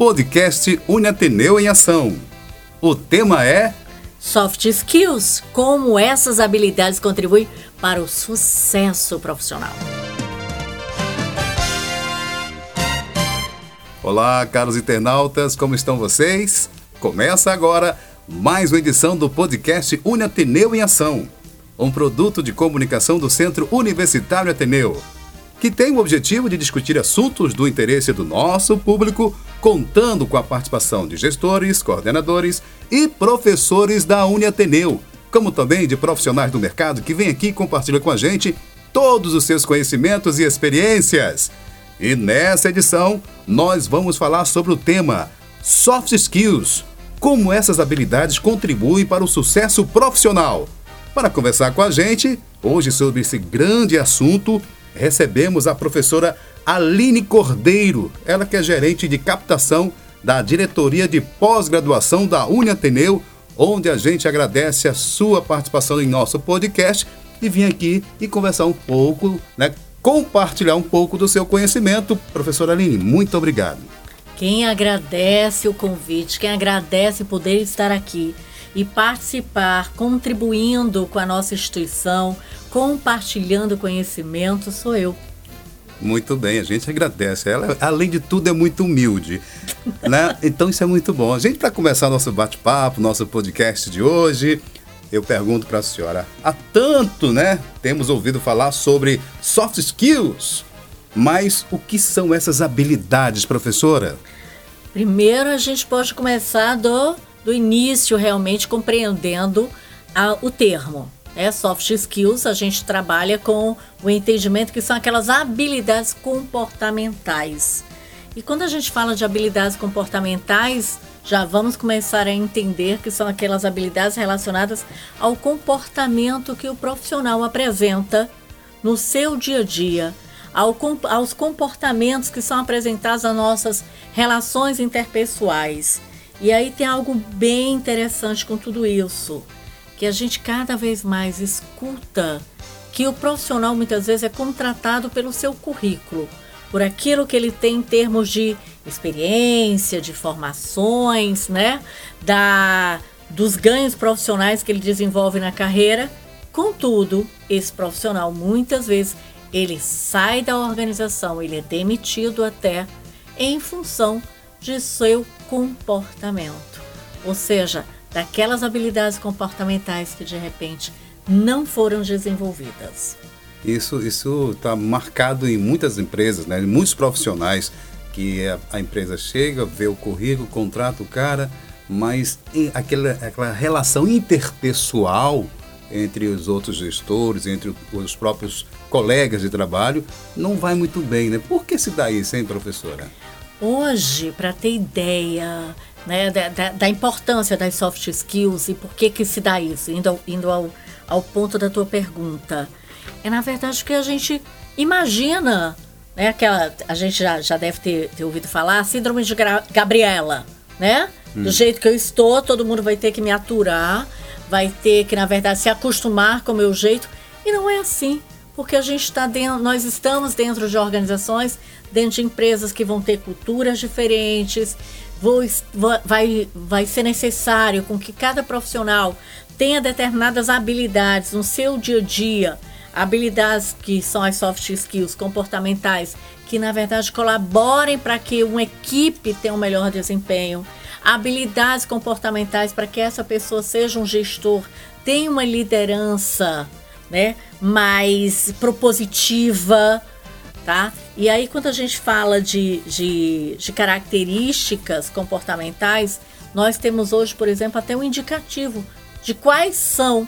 podcast Uniateneu em Ação. O tema é Soft Skills, como essas habilidades contribuem para o sucesso profissional. Olá, caros internautas, como estão vocês? Começa agora mais uma edição do podcast Uniateneu em Ação, um produto de comunicação do Centro Universitário Ateneu que tem o objetivo de discutir assuntos do interesse do nosso público, contando com a participação de gestores, coordenadores e professores da Uniateneu, como também de profissionais do mercado que vêm aqui e compartilham com a gente todos os seus conhecimentos e experiências. E nessa edição, nós vamos falar sobre o tema Soft Skills como essas habilidades contribuem para o sucesso profissional. Para conversar com a gente, hoje sobre esse grande assunto, recebemos a professora Aline Cordeiro, ela que é gerente de captação da diretoria de pós-graduação da Uniateneu, onde a gente agradece a sua participação em nosso podcast e vim aqui e conversar um pouco, né, compartilhar um pouco do seu conhecimento. Professora Aline, muito obrigado. Quem agradece o convite, quem agradece poder estar aqui e participar, contribuindo com a nossa instituição, compartilhando conhecimento, sou eu. Muito bem, a gente agradece. Ela, além de tudo, é muito humilde. né? Então, isso é muito bom. A gente, para começar nosso bate-papo, nosso podcast de hoje, eu pergunto para a senhora: há tanto, né? Temos ouvido falar sobre soft skills, mas o que são essas habilidades, professora? Primeiro, a gente pode começar do, do início, realmente compreendendo a, o termo. É, soft skills, a gente trabalha com o entendimento que são aquelas habilidades comportamentais. E quando a gente fala de habilidades comportamentais, já vamos começar a entender que são aquelas habilidades relacionadas ao comportamento que o profissional apresenta no seu dia a dia, ao, aos comportamentos que são apresentados nas nossas relações interpessoais. E aí tem algo bem interessante com tudo isso que a gente cada vez mais escuta que o profissional muitas vezes é contratado pelo seu currículo, por aquilo que ele tem em termos de experiência, de formações, né? Da, dos ganhos profissionais que ele desenvolve na carreira. Contudo, esse profissional muitas vezes ele sai da organização, ele é demitido até em função de seu comportamento. Ou seja, daquelas habilidades comportamentais que de repente não foram desenvolvidas. Isso isso está marcado em muitas empresas, né? Em muitos profissionais que a, a, empresa chega, vê o currículo, contrata o cara, mas aquela, aquela relação interpessoal entre os outros gestores, entre os próprios colegas de trabalho, não vai muito bem, né? Por que se dá isso, hein, professora? Hoje, para ter ideia, né, da, da, importância das soft skills e por que que se dá isso, indo, ao, indo ao, ao ponto da tua pergunta. É na verdade que a gente imagina, né, aquela, a gente já, já deve ter, ter ouvido falar, síndrome de Gabriela, né? Hum. Do jeito que eu estou, todo mundo vai ter que me aturar, vai ter que, na verdade, se acostumar com o meu jeito. E não é assim, porque a gente está dentro, nós estamos dentro de organizações, dentro de empresas que vão ter culturas diferentes, vou, vai, vai ser necessário com que cada profissional tenha determinadas habilidades no seu dia a dia, habilidades que são as soft skills comportamentais, que na verdade colaborem para que uma equipe tenha um melhor desempenho, habilidades comportamentais para que essa pessoa seja um gestor, tenha uma liderança né, mais propositiva, tá? E aí, quando a gente fala de, de, de características comportamentais, nós temos hoje, por exemplo, até um indicativo de quais são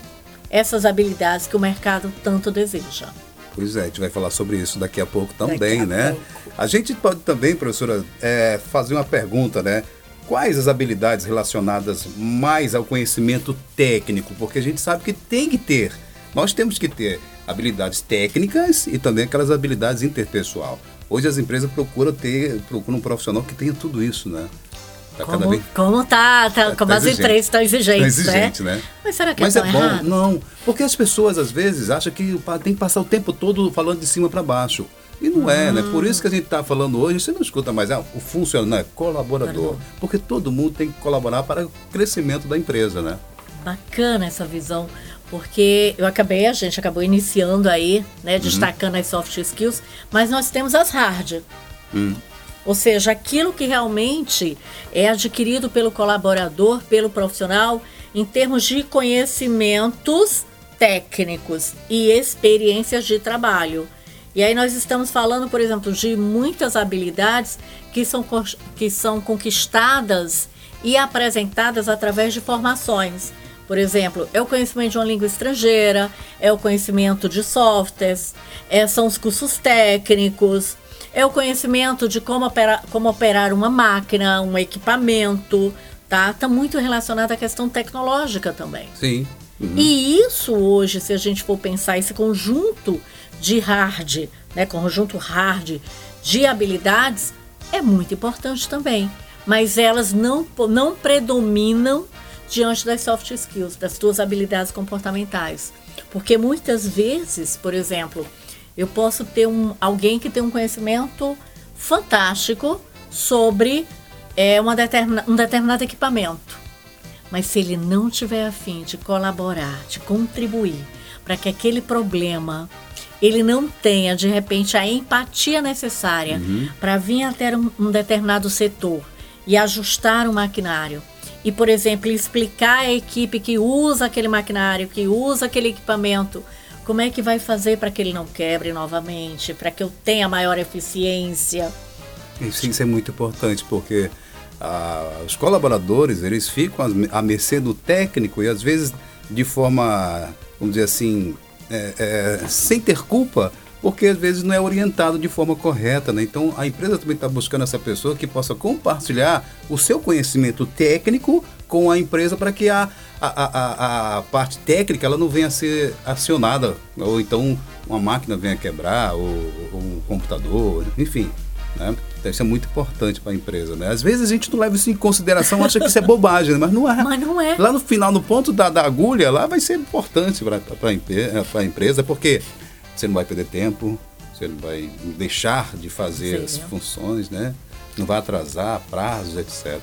essas habilidades que o mercado tanto deseja. Pois é, a gente vai falar sobre isso daqui a pouco também, a né? Pouco. A gente pode também, professora, é, fazer uma pergunta, né? Quais as habilidades relacionadas mais ao conhecimento técnico? Porque a gente sabe que tem que ter. Nós temos que ter habilidades técnicas e também aquelas habilidades interpessoal. Hoje as empresas procuram ter, procuram um profissional que tenha tudo isso, né? Tá como, vez... como tá, tá, tá como tá as exigente. empresas estão exigentes, tá exigente, né? né? Mas será que Mas é, é bom? Errado? Não, porque as pessoas às vezes acham que tem que passar o tempo todo falando de cima para baixo. E não é, né? Por isso que a gente está falando hoje, você não escuta mais ah, o funcionário, colaborador. Porque todo mundo tem que colaborar para o crescimento da empresa, né? Bacana essa visão, porque eu acabei, a gente acabou iniciando aí, né, destacando as soft skills, mas nós temos as hard. Hum. Ou seja, aquilo que realmente é adquirido pelo colaborador, pelo profissional, em termos de conhecimentos técnicos e experiências de trabalho. E aí nós estamos falando, por exemplo, de muitas habilidades que são, que são conquistadas e apresentadas através de formações. Por exemplo, é o conhecimento de uma língua estrangeira, é o conhecimento de softwares, é, são os cursos técnicos, é o conhecimento de como operar, como operar uma máquina, um equipamento, tá? Está muito relacionado à questão tecnológica também. Sim. Uhum. E isso hoje, se a gente for pensar esse conjunto de hard, né, conjunto hard de habilidades, é muito importante também. Mas elas não, não predominam diante das soft skills, das tuas habilidades comportamentais. Porque muitas vezes, por exemplo, eu posso ter um, alguém que tem um conhecimento fantástico sobre é, uma determina, um determinado equipamento. Mas se ele não tiver afim de colaborar, de contribuir para que aquele problema ele não tenha de repente a empatia necessária Uhum. para vir até um, um determinado setor e ajustar o maquinário. E, por exemplo, explicar à equipe que usa aquele maquinário, que usa aquele equipamento, como é que vai fazer para que ele não quebre novamente, para que eu tenha maior eficiência. Isso, isso é muito importante, porque ah, os colaboradores, eles ficam à mercê do técnico e às vezes de forma, vamos dizer assim, é, é, sem ter culpa, porque às vezes não é orientado de forma correta, né? Então a empresa também está buscando essa pessoa que possa compartilhar o seu conhecimento técnico com a empresa para que a, a, a, a parte técnica ela não venha a ser acionada, ou então uma máquina venha quebrar, ou, ou um computador, enfim. Né? Então isso é muito importante para a empresa. Né? Às vezes a gente não leva isso em consideração, acha que isso é bobagem, mas não é. Mas não é. Lá no final, no ponto da, da agulha, lá vai ser importante para a empresa, porque você não vai perder tempo, você não vai deixar de fazer Sim. as funções, né? não vai atrasar prazos, etc.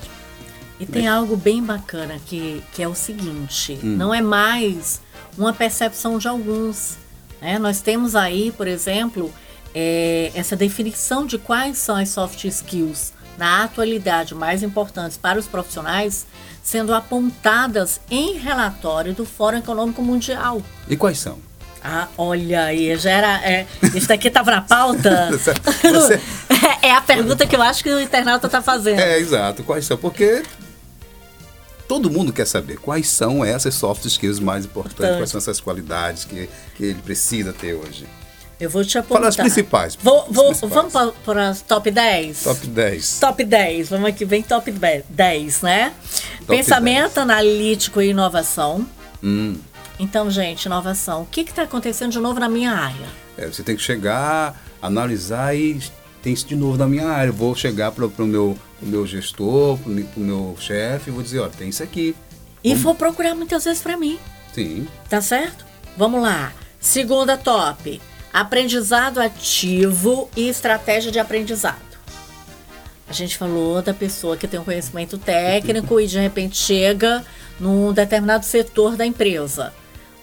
E tem algo bem bacana que, que é o seguinte: Hum. não é mais uma percepção de alguns. né? Nós temos aí, por exemplo, é, essa definição de quais são as soft skills na atualidade mais importantes para os profissionais sendo apontadas em relatório do Fórum Econômico Mundial. E quais são? Ah, olha aí, já era. É, isso daqui estava na pauta? Você- é a pergunta que eu acho que o internauta está fazendo. É, exato, quais são? Porque todo mundo quer saber quais são essas soft skills mais importantes, Importante. quais são essas qualidades que, que ele precisa ter hoje. Eu vou te apontar. Fala as principais. Vou, As vou- principais. Vamos para as top 10? Top 10. Top 10. Vamos aqui, vem top 10, né? Top Pensamento 10. analítico e inovação. Hum. Então, gente, inovação. O que está acontecendo de novo na minha área? É, você tem que chegar, analisar e tem isso de novo na minha área. Eu vou chegar para o meu, pro meu gestor, para o meu chefe e vou dizer, ó, tem isso aqui. E vou procurar muitas vezes para mim. Sim. Tá certo? Vamos lá. Segunda top. Aprendizado ativo e estratégia de aprendizado. A gente falou da pessoa que tem um conhecimento técnico e de repente chega num determinado setor da empresa.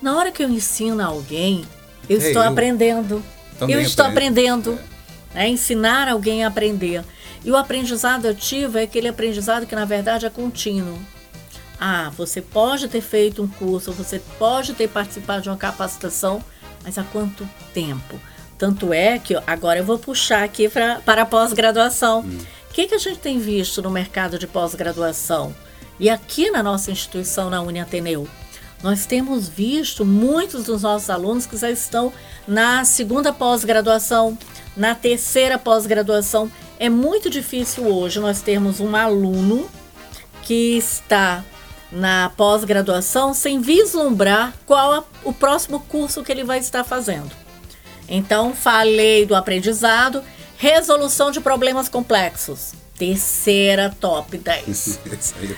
Na hora que eu ensino alguém, eu É, estou eu aprendendo. também Eu estou aprendo. aprendendo. É ensinar alguém a aprender. E o aprendizado ativo é aquele aprendizado que na verdade é contínuo. Ah, você pode ter feito um curso, você pode ter participado de uma capacitação, mas há quanto tempo? Tanto é que agora eu vou puxar aqui pra, para a pós-graduação. O que, que a gente tem visto no mercado de pós-graduação? E aqui na nossa instituição, na Uniateneu, nós temos visto muitos dos nossos alunos que já estão na segunda pós-graduação, na terceira pós-graduação. É muito difícil hoje nós termos um aluno que está na pós-graduação sem vislumbrar qual a- o próximo curso que ele vai estar fazendo. Então, falei do aprendizado, resolução de problemas complexos. Terceira top 10 Isso aí é né?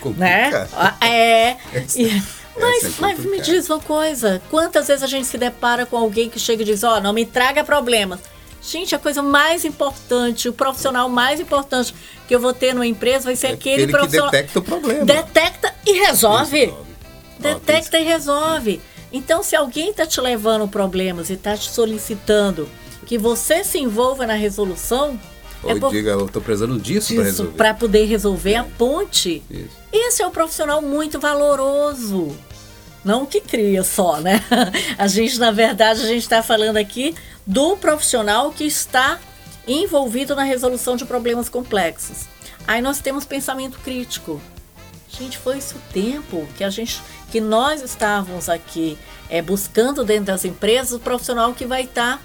complicado. Ah, É. E- mas, é mas me diz uma coisa: quantas vezes a gente se depara com alguém que chega e diz: Ó, não me traga problemas. Gente, a coisa mais importante, o profissional mais importante que eu vou ter numa empresa vai ser É aquele aquele profissional. que detecta o problema. Detecta e resolve. Resolve. Detecta e resolve. Então, se alguém está te levando problemas e está te solicitando que você se envolva na resolução, Ou é por- diga, eu tô precisando disso para resolver. para poder resolver a ponte. Isso. Esse é um profissional muito valoroso. Não que cria só, né? A gente, na verdade, a gente está falando aqui do profissional que está envolvido na resolução de problemas complexos. Aí nós temos pensamento crítico. Gente, foi isso o tempo que a gente, que nós estávamos aqui é, buscando dentro das empresas o profissional que vai estar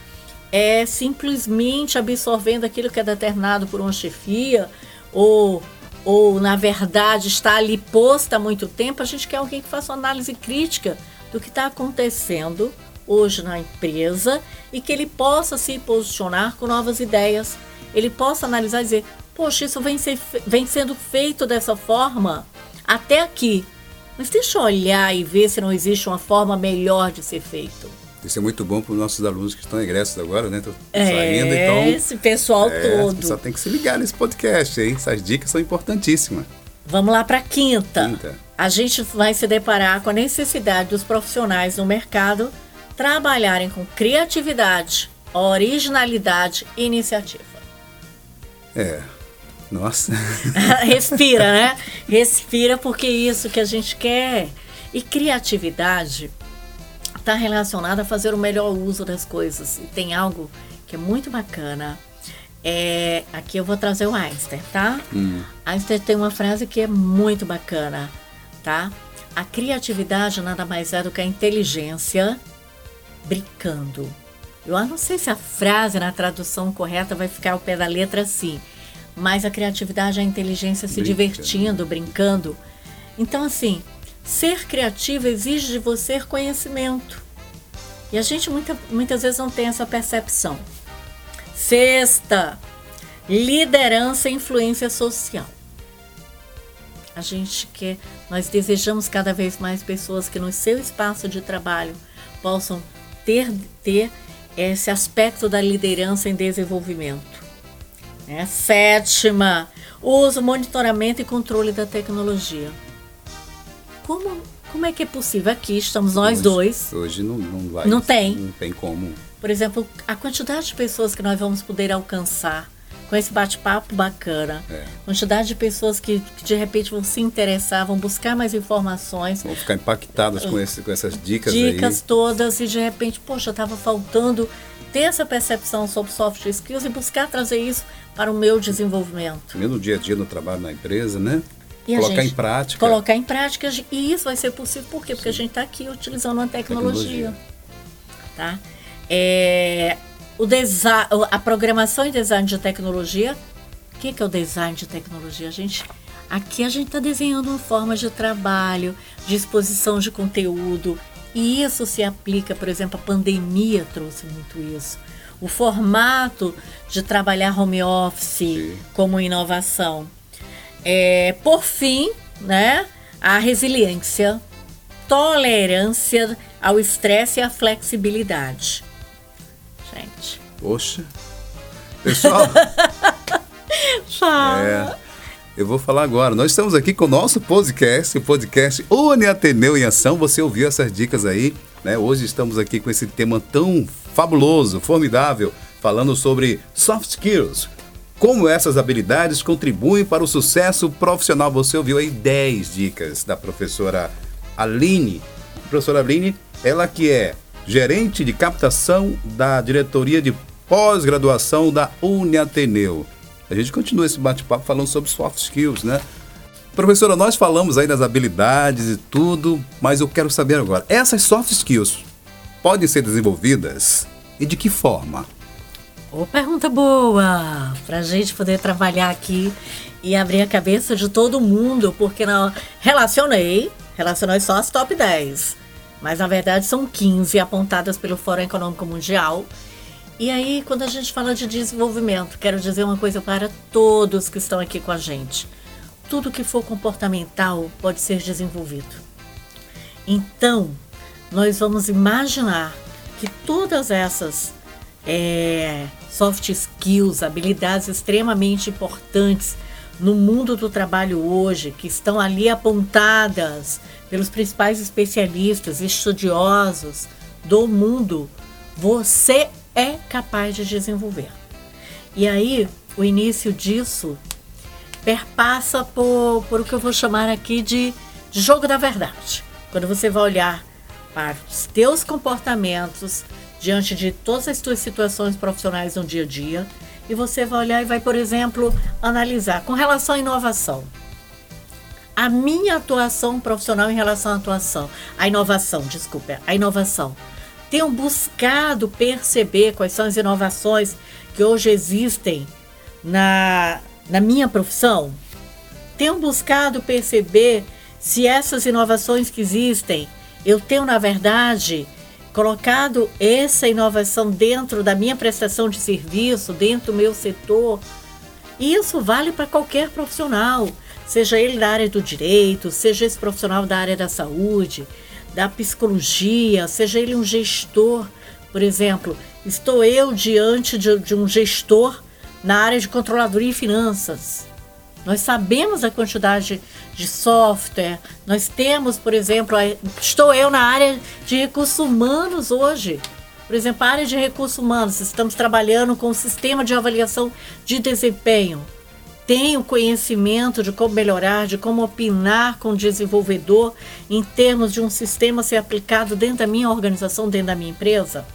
é, simplesmente absorvendo aquilo que é determinado por uma chefia ou ou na verdade está ali posta há muito tempo, a gente quer alguém que faça uma análise crítica do que está acontecendo hoje na empresa e que ele possa se posicionar com novas ideias. Ele possa analisar e dizer, poxa, isso vem, ser, vem sendo feito dessa forma até aqui. Mas deixa eu olhar e ver se não existe uma forma melhor de ser feito. Isso é muito bom para os nossos alunos que estão egressos agora, né? Estão É, saindo, então. esse pessoal é, todo. Só tem que se ligar nesse podcast, hein? Essas dicas são importantíssimas. Vamos lá para quinta. Quinta. A gente vai se deparar com a necessidade dos profissionais no mercado trabalharem com criatividade, originalidade e iniciativa. É. Nossa. Respira, né? Respira porque é isso que a gente quer. E criatividade está relacionada a fazer o melhor uso das coisas. E tem algo que é muito bacana. É, aqui eu vou trazer o Einstein, tá? Einstein tem uma frase que é muito bacana, tá? A criatividade nada mais é do que a inteligência brincando. Eu não sei se a frase na tradução correta vai ficar ao pé da letra assim, mas a criatividade é a inteligência se Brincando. divertindo, brincando. Então, assim, ser criativo exige de você conhecimento. E a gente muita, muitas vezes não tem essa percepção. Sexta, liderança e influência social. A gente quer, nós desejamos cada vez mais pessoas que no seu espaço de trabalho possam ter, ter esse aspecto da liderança em desenvolvimento. né? Sétima, uso, monitoramento e controle da tecnologia. Como, como é que é possível? Aqui estamos nós Hoje- dois. Hoje não, não vai. Não tem. Não tem como. Por exemplo, a quantidade de pessoas que nós vamos poder alcançar com esse bate-papo bacana. É. Quantidade de pessoas que, que de repente vão se interessar, vão buscar mais informações, Vão ficar impactados com, esse, com essas dicas, dicas aí. todas e de repente, poxa, estava faltando ter essa percepção sobre soft skills e buscar trazer isso para o meu desenvolvimento. Também no dia a dia no trabalho na empresa, né? E Colocar em prática. Colocar em prática e isso vai ser possível por quê? Porque a gente está aqui utilizando uma tecnologia. Tecnologia. Tá? É, o a programação e design de tecnologia. O que, que é o design de tecnologia? A gente, aqui a gente está desenhando uma forma de trabalho, de exposição de conteúdo. E isso se aplica, por exemplo, a pandemia trouxe muito isso. O formato de trabalhar home office Sim. como inovação. É, por fim, né, a resiliência, tolerância ao estresse e à flexibilidade. Gente, Poxa. Pessoal, fala. é, eu vou falar agora. Nós estamos aqui com o nosso podcast, o podcast Uni Ateneu em Ação. Você ouviu essas dicas aí, né? Hoje estamos aqui com esse tema tão fabuloso, formidável, falando sobre soft skills. Como essas habilidades contribuem para o sucesso profissional. Você ouviu aí 10 dicas da professora Aline. Professora Aline, ela que é gerente de captação da diretoria de pós-graduação da Uniateneu. A gente continua esse bate-papo falando sobre soft skills, né? Professora, nós falamos aí das habilidades e tudo, mas eu quero saber agora, essas soft skills podem ser desenvolvidas e de que forma? Ô, pergunta boa! Pra gente poder trabalhar aqui e abrir a cabeça de todo mundo, porque não relacionei, relacionei só as top 10. Mas na verdade são 15 apontadas pelo Fórum Econômico Mundial. E aí, quando a gente fala de desenvolvimento, quero dizer uma coisa para todos que estão aqui com a gente. Tudo que for comportamental pode ser desenvolvido. Então, nós vamos imaginar que todas essas é, soft skills, habilidades extremamente importantes no mundo do trabalho hoje, que estão ali apontadas pelos principais especialistas, estudiosos do mundo, você é capaz de desenvolver. E aí, o início disso perpassa por, por o que eu vou chamar aqui de jogo da verdade. Quando você vai olhar para os teus comportamentos diante de todas as tuas situações profissionais no dia a dia, e você vai olhar e vai, por exemplo, analisar com relação à inovação. A minha atuação profissional em relação à atuação, a inovação, desculpa, a inovação. Tenho buscado perceber quais são as inovações que hoje existem na, na minha profissão. Tenho buscado perceber se essas inovações que existem, eu tenho, na verdade, colocado essa inovação dentro da minha prestação de serviço, dentro do meu setor. Isso vale para qualquer profissional, seja ele da área do direito, seja esse profissional da área da saúde, da psicologia, seja ele um gestor. Por exemplo, estou eu diante de, de um gestor na área de controladoria e finanças. Nós sabemos a quantidade de software, nós temos, por exemplo, estou eu na área de recursos humanos hoje. Por exemplo, a área de recursos humanos, estamos trabalhando com um sistema de avaliação de desempenho. Tenho conhecimento de como melhorar, de como opinar com o desenvolvedor em termos de um sistema ser aplicado dentro da minha organização, dentro da minha empresa.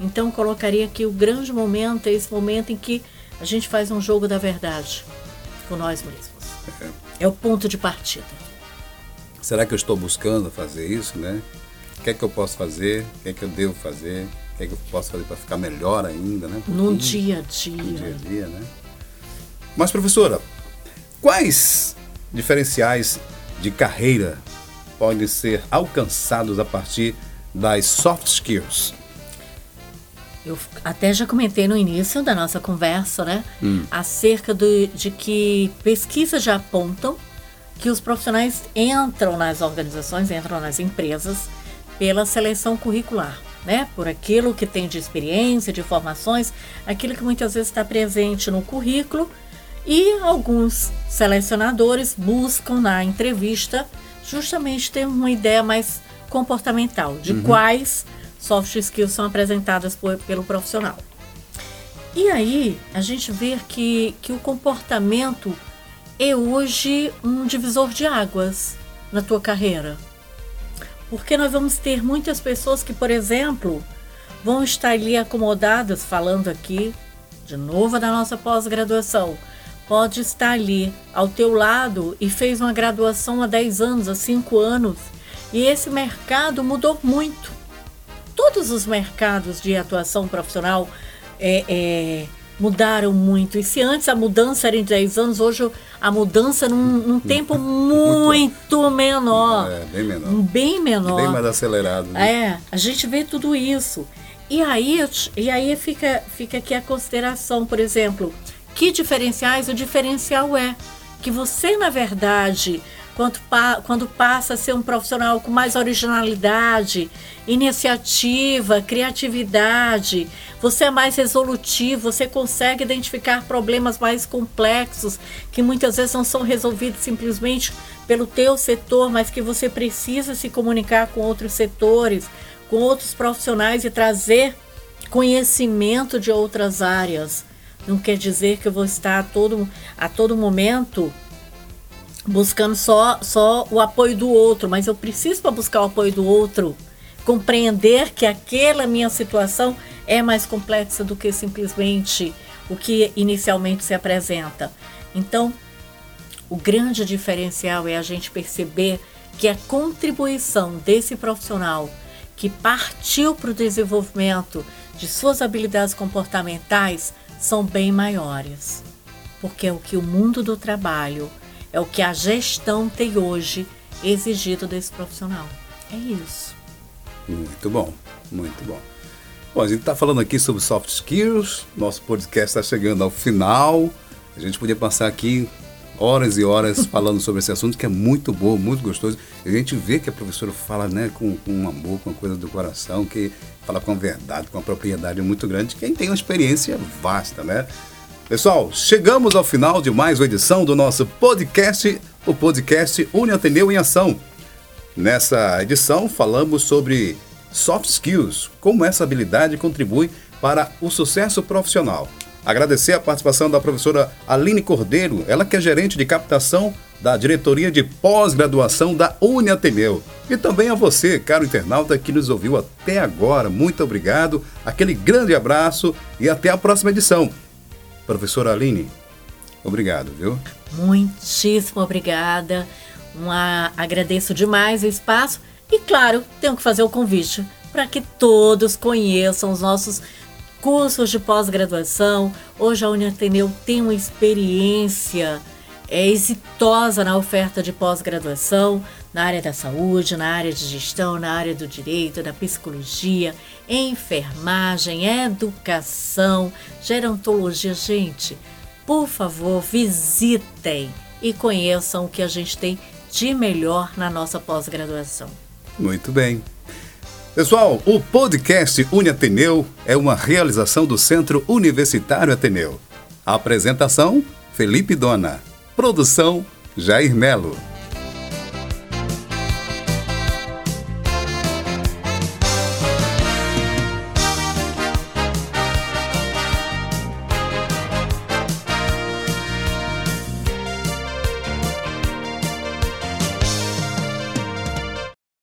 Então, colocaria que o grande momento é esse momento em que a gente faz um jogo da verdade com nós mesmos. É. é o ponto de partida. Será que eu estou buscando fazer isso, né? O que é que eu posso fazer? O que é que eu devo fazer? O que é que eu posso fazer para ficar melhor ainda, né? no dia a dia. No dia a dia, né? Mas, professora, quais diferenciais de carreira podem ser alcançados a partir das soft skills? Eu até já comentei no início da nossa conversa, né? Hum. Acerca do, de que pesquisas já apontam que os profissionais entram nas organizações, entram nas empresas pela seleção curricular, né? Por aquilo que tem de experiência, de formações, aquilo que muitas vezes está presente no currículo e alguns selecionadores buscam na entrevista justamente ter uma ideia mais comportamental de uhum. quais soft skills são apresentadas por, pelo profissional. E aí a gente vê que, que o comportamento é hoje um divisor de águas na tua carreira. Porque nós vamos ter muitas pessoas que, por exemplo, vão estar ali acomodadas, falando aqui de novo da nossa pós-graduação. Pode estar ali ao teu lado e fez uma graduação há 10 anos, há 5 anos, e esse mercado mudou muito todos os mercados de atuação profissional é, é, mudaram muito. E se antes a mudança era em 10 anos, hoje a mudança num, num tempo muito menor. É, bem menor. Bem menor. Bem mais acelerado. Né? É, a gente vê tudo isso. E aí, e aí fica, fica aqui a consideração, por exemplo, que diferenciais? O diferencial é que você, na verdade, quando, quando passa a ser um profissional com mais originalidade, iniciativa, criatividade, você é mais resolutivo, você consegue identificar problemas mais complexos que muitas vezes não são resolvidos simplesmente pelo teu setor, mas que você precisa se comunicar com outros setores, com outros profissionais e trazer conhecimento de outras áreas. Não quer dizer que eu vou estar a todo, a todo momento buscando só, só o apoio do outro, mas eu preciso para buscar o apoio do outro compreender que aquela minha situação é mais complexa do que simplesmente o que inicialmente se apresenta. Então, o grande diferencial é a gente perceber que a contribuição desse profissional que partiu para o desenvolvimento de suas habilidades comportamentais são bem maiores. Porque é o que o mundo do trabalho é o que a gestão tem hoje exigido desse profissional. É isso. Muito bom, muito bom. Bom, a gente está falando aqui sobre soft skills, nosso podcast está chegando ao final. A gente podia passar aqui horas e horas falando sobre esse assunto, que é muito bom, muito gostoso. E a gente vê que a professora fala né, com, com um amor, com uma coisa do coração, que fala com a verdade, com a propriedade muito grande. Quem tem uma experiência vasta, né? Pessoal, chegamos ao final de mais uma edição do nosso podcast, o podcast Uni Ateneu em Ação. Nessa edição falamos sobre soft skills, como essa habilidade contribui para o sucesso profissional. Agradecer a participação da professora Aline Cordeiro, ela que é gerente de captação da diretoria de pós-graduação da Uniateneu. E também a você, caro internauta, que nos ouviu até agora. Muito obrigado, aquele grande abraço e até a próxima edição. Professora Aline, obrigado, viu? Muitíssimo obrigada. Uma, agradeço demais o espaço e, claro, tenho que fazer o convite para que todos conheçam os nossos cursos de pós-graduação. Hoje a Uniateneu tem uma experiência é, exitosa na oferta de pós-graduação na área da saúde, na área de gestão, na área do direito, da psicologia, enfermagem, educação, gerontologia. Gente, por favor, visitem e conheçam o que a gente tem de melhor na nossa pós-graduação. Muito bem. Pessoal, o podcast Uniateneu é uma realização do Centro Universitário Ateneu. Apresentação: Felipe Dona. Produção: Jair Melo.